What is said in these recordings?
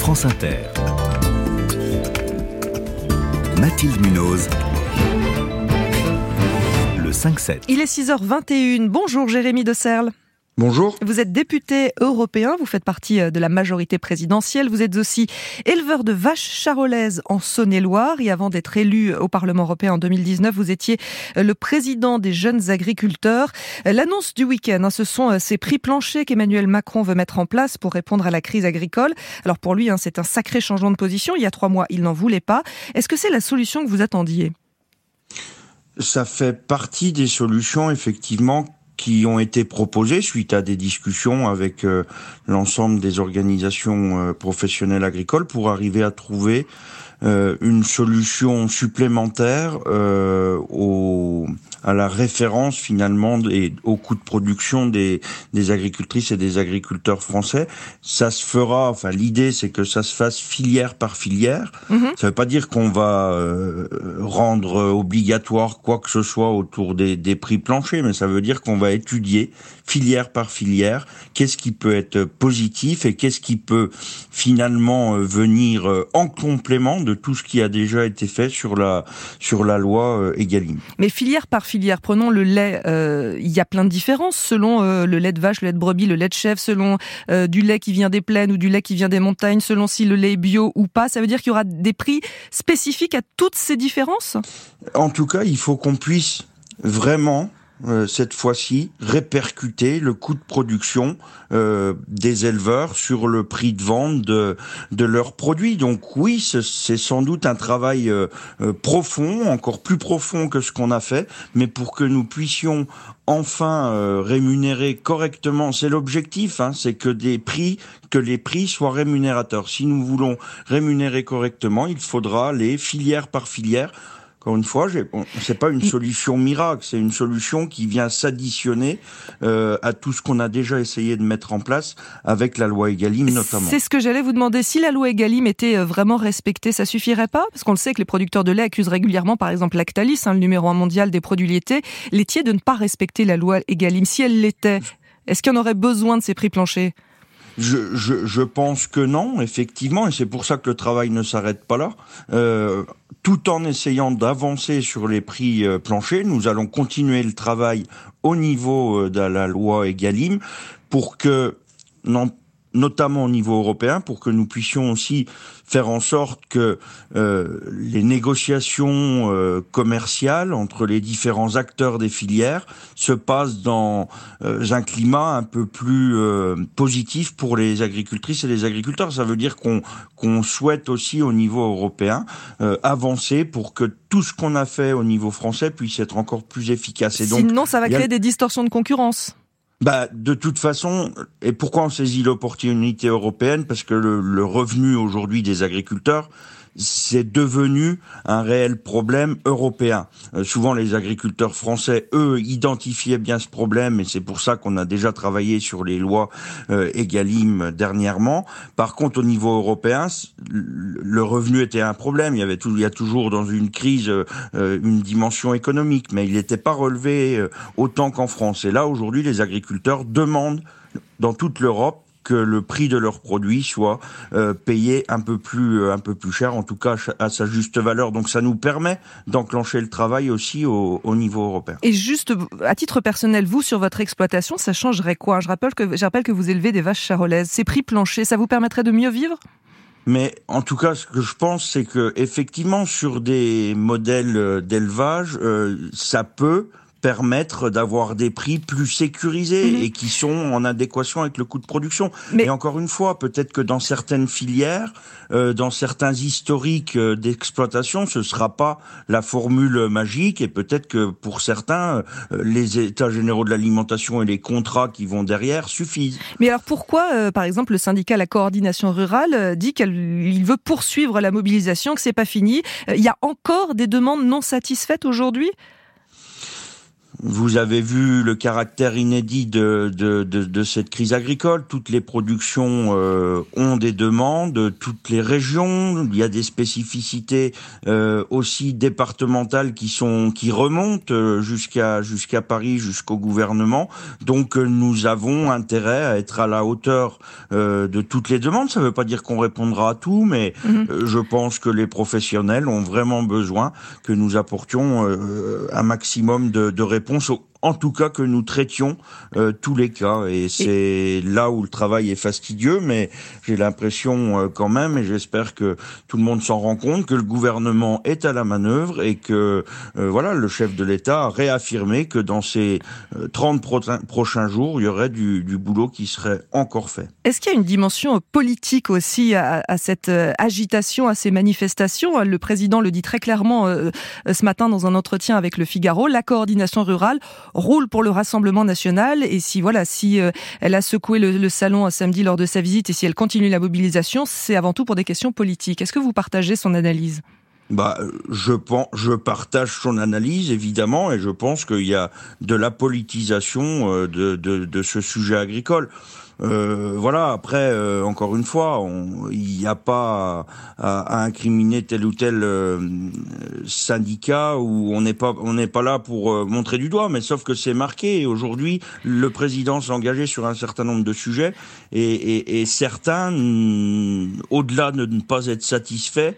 France Inter. Mathilde Munoz. Le 5-7. Il est 6h21. Bonjour Jérémy de Serle. Bonjour. Vous êtes député européen, vous faites partie euh, de la majorité présidentielle, vous êtes aussi éleveur de vaches charolaises en Saône-et-Loire et avant d'être élu au Parlement européen en 2019, vous étiez euh, le président des jeunes agriculteurs. Euh, l'annonce du week-end, hein, ce sont ces prix planchers qu'Emmanuel Macron veut mettre en place pour répondre à la crise agricole. Alors pour lui, hein, c'est un sacré changement de position. Il y a trois mois, il n'en voulait pas. Est-ce que c'est la solution que vous attendiez? Ça fait partie des solutions effectivement qui ont été proposées suite à des discussions avec euh, l'ensemble des organisations euh, professionnelles agricoles pour arriver à trouver euh, une solution supplémentaire au, à la référence finalement et au coût de production des, des auditrices et des agriculteurs français. Ça se fera, enfin l'idée c'est que ça se fasse filière par filière. Mhm. Ça veut pas dire qu'on va rendre obligatoire quoi que ce soit autour des, des prix planchers, mais ça veut dire qu'on va étudier filière par filière qu'est-ce qui peut être positif et qu'est-ce qui peut finalement euh, venir euh, en complément de tout ce qui a déjà été fait sur la sur la loi Egalim. Mais filière par filière, prenons le lait, il y a plein de différences selon le lait de vache, le lait de brebis, le lait de chèvre, selon euh, du lait qui vient des plaines ou du lait qui vient des montagnes, selon si le lait est bio ou pas. Ça veut dire qu'il y aura des prix spécifiques à toutes ces différences? En tout cas, il faut qu'on puisse vraiment euh, cette fois-ci répercuter le coût de production euh, des éleveurs sur le prix de vente de, de leurs produits. Donc oui, c'est sans doute un travail euh, profond, encore plus profond que ce qu'on a fait, mais pour que nous puissions enfin rémunérer correctement, c'est l'objectif, hein, c'est que des prix, que les prix soient rémunérateurs. Si nous voulons rémunérer correctement, il faudra les filières par filière encore une fois, c'est pas une solution miracle, c'est une solution qui vient s'additionner euh, à tout ce qu'on a déjà essayé de mettre en place avec la loi Egalim notamment. C'est ce que j'allais vous demander. Si la loi Egalim était euh, vraiment respectée, ça suffirait pas? Parce qu'on le sait que les producteurs de lait accusent régulièrement, par exemple Lactalis, hein, le numéro un mondial des produits laitiers, laitiers, de ne pas respecter la loi Egalim. Si elle l'était, est-ce qu'il y en aurait besoin de ces prix planchers? Je, je, je, pense que non, effectivement, et c'est pour ça que le travail ne s'arrête pas là. Euh, tout en essayant d'avancer sur les prix euh, planchers, nous allons continuer le travail au niveau euh, de la loi Egalim pour que, non, notamment au niveau européen, pour que nous puissions aussi faire en sorte que euh, les négociations euh, commerciales entre les différents acteurs des filières se passent dans euh, un climat un peu plus euh, positif pour les agricultrices et les agriculteurs. Ça veut dire qu'on qu'on souhaite aussi au niveau européen euh, avancer pour que tout ce qu'on a fait au niveau français puisse être encore plus efficace. Et donc, Sinon, ça va créer des distorsions de concurrence. Bah, de toute façon, et pourquoi on saisit l'opportunité européenne? Parce que le, le revenu aujourd'hui des agriculteurs, c'est devenu un réel problème européen. Euh, souvent, les agriculteurs français, eux, identifiaient bien ce problème, et c'est pour ça qu'on a déjà travaillé sur les lois euh, Egalim dernièrement. Par contre, au niveau européen, le revenu était un problème. Il y avait tout, il y a toujours dans une crise euh, une dimension économique, mais il n'était pas relevé euh, autant qu'en France. Et là, aujourd'hui, les agriculteurs demandent dans toute l'Europe que le prix de leurs produits soit euh, payé un peu plus euh, un peu plus cher, en tout cas à sa juste valeur. Donc ça nous permet d'enclencher le travail aussi au, au, niveau européen. Et juste à titre personnel, vous sur votre exploitation, ça changerait quoi? Je rappelle que je rappelle que vous élevez des vaches charolaises. Ces prix planchers, ça vous permettrait de mieux vivre? Mais en tout cas, ce que je pense, c'est que effectivement, sur des modèles euh, d'élevage, euh, ça peut permettre d'avoir des prix plus sécurisés mhm. et qui sont en adéquation avec le coût de production. Mais et encore une fois, peut-être que dans certaines filières, euh, dans certains historiques euh, d'exploitation, ce sera pas la formule magique et peut-être que pour certains, euh, les états généraux de l'alimentation et les contrats qui vont derrière suffisent. Mais alors pourquoi, euh, par exemple, le syndicat La Coordination Rurale dit qu'il veut poursuivre la mobilisation, que c'est pas fini? Il y a encore des demandes non satisfaites aujourd'hui? Vous avez vu le caractère inédit de, de, de, de cette crise agricole. Toutes les productions euh, ont des demandes, toutes les régions. Il y a des spécificités euh, aussi départementales qui sont qui remontent euh, jusqu'à jusqu'à Paris, jusqu'au gouvernement. Donc nous avons intérêt à être à la hauteur de toutes les demandes. Ça ne veut pas dire qu'on répondra à tout, mais mhm. je pense que les professionnels ont vraiment besoin que nous apportions un maximum de, de réponses poncho en tout cas que nous traitions euh, tous les cas. Et c'est là où le travail est fastidieux, mais j'ai l'impression euh, quand même, et j'espère que tout le monde s'en rend compte, que le gouvernement est à la manœuvre et que euh, voilà, le chef de l'État a réaffirmé que dans ces 30 prochains jours, il y aurait du, boulot qui serait encore fait. Est-ce qu'il y a une dimension politique aussi à, à, cette agitation, à ces manifestations? Le président le dit très clairement ce matin dans un entretien avec le Figaro, la coordination rurale roule pour le Rassemblement national. Et si voilà, si euh, elle a secoué le, salon à samedi lors de sa visite et si elle continue la mobilisation, c'est avant tout pour des questions politiques. Est-ce que vous partagez son analyse? Bah, je pense, je partage son analyse évidemment, et je pense qu'il y a de la politisation euh, de, de ce sujet agricole. Euh, voilà. Après, euh, encore une fois, il n'y a pas à, incriminer tel ou tel euh, syndicat où on n'est pas on n'est pas là pour montrer du doigt, mais sauf que c'est marqué. Aujourd'hui, le président s'est engagé sur un certain nombre de sujets et, certains, au-delà de ne pas être satisfaits,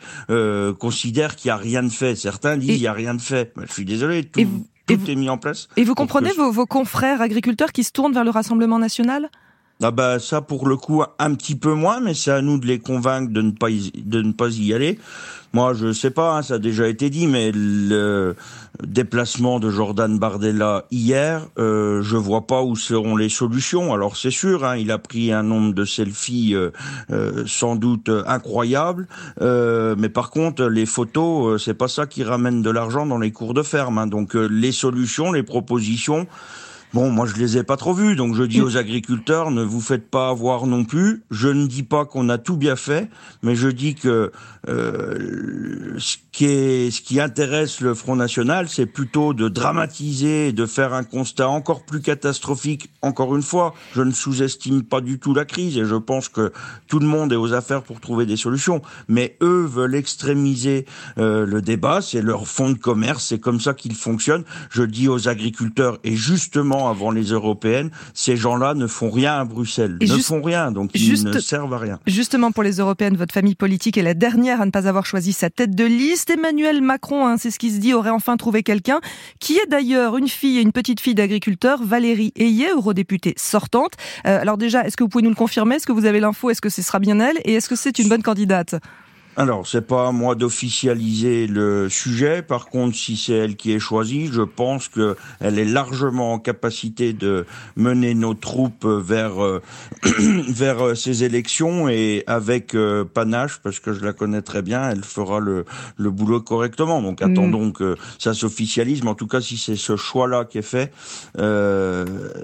considèrent qu'il n'y a rien de fait. Certains disent qu'il n'y a rien de fait. je suis désolé. Tout, est mis en place. Et vous comprenez vos, vos confrères agriculteurs qui se tournent vers le Rassemblement national? Ah bah ça pour le coup un petit peu moins, mais c'est à nous de les convaincre de ne pas y, de ne pas y aller. Moi je sais pas, hein, ça a déjà été dit, mais le déplacement de Jordan Bardella hier, euh, je vois pas où seront les solutions. Alors c'est sûr, hein, il a pris un nombre de selfies euh, euh, sans doute incroyable, euh, mais par contre les photos, c'est pas ça qui ramène de l'argent dans les cours de ferme. Hein. Donc les solutions, les propositions. Bon, moi je les ai pas trop vus, donc je dis mm. aux agriculteurs ne vous faites pas avoir non plus. Je ne dis pas qu'on a tout bien fait, mais je dis que euh, ce qui est, ce qui intéresse le Front National, c'est plutôt de dramatiser, de faire un constat encore plus catastrophique. Encore une fois, je ne sous-estime pas du tout la crise et je pense que tout le monde est aux affaires pour trouver des solutions. Mais eux veulent extrémiser euh, le débat, c'est leur fonds de commerce, c'est comme ça qu'ils fonctionnent. Je dis aux agriculteurs et justement avant les européennes, ces gens-là ne font rien à Bruxelles, ne font rien, donc ils ne servent à rien. Justement, pour les européennes, votre famille politique est la dernière à ne pas avoir choisi sa tête de liste. Emmanuel Macron, hein, c'est ce qui se dit, aurait enfin trouvé quelqu'un, qui est d'ailleurs une fille et une petite fille d'agriculteur, Valérie Ayet, eurodéputée sortante. Euh, alors déjà, est-ce que vous pouvez nous le confirmer? Est-ce que vous avez l'info? Est-ce que ce sera bien elle? Et est-ce que c'est une bonne candidate? Alors, c'est pas à moi d'officialiser le sujet. Par contre, si c'est elle qui est choisie, je pense qu'elle est largement en capacité de mener nos troupes vers euh, vers euh, ces élections et avec euh, panache, parce que je la connais très bien, elle fera le, le boulot correctement. Donc, mm. attendons que ça s'officialise. Mais en tout cas, si c'est ce choix-là qui est fait,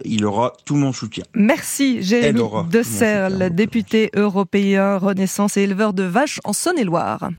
il aura tout mon soutien. Merci, Jérémy De Serre, député européen Renaissance et éleveur de vaches en Saône Saône-et-Loire.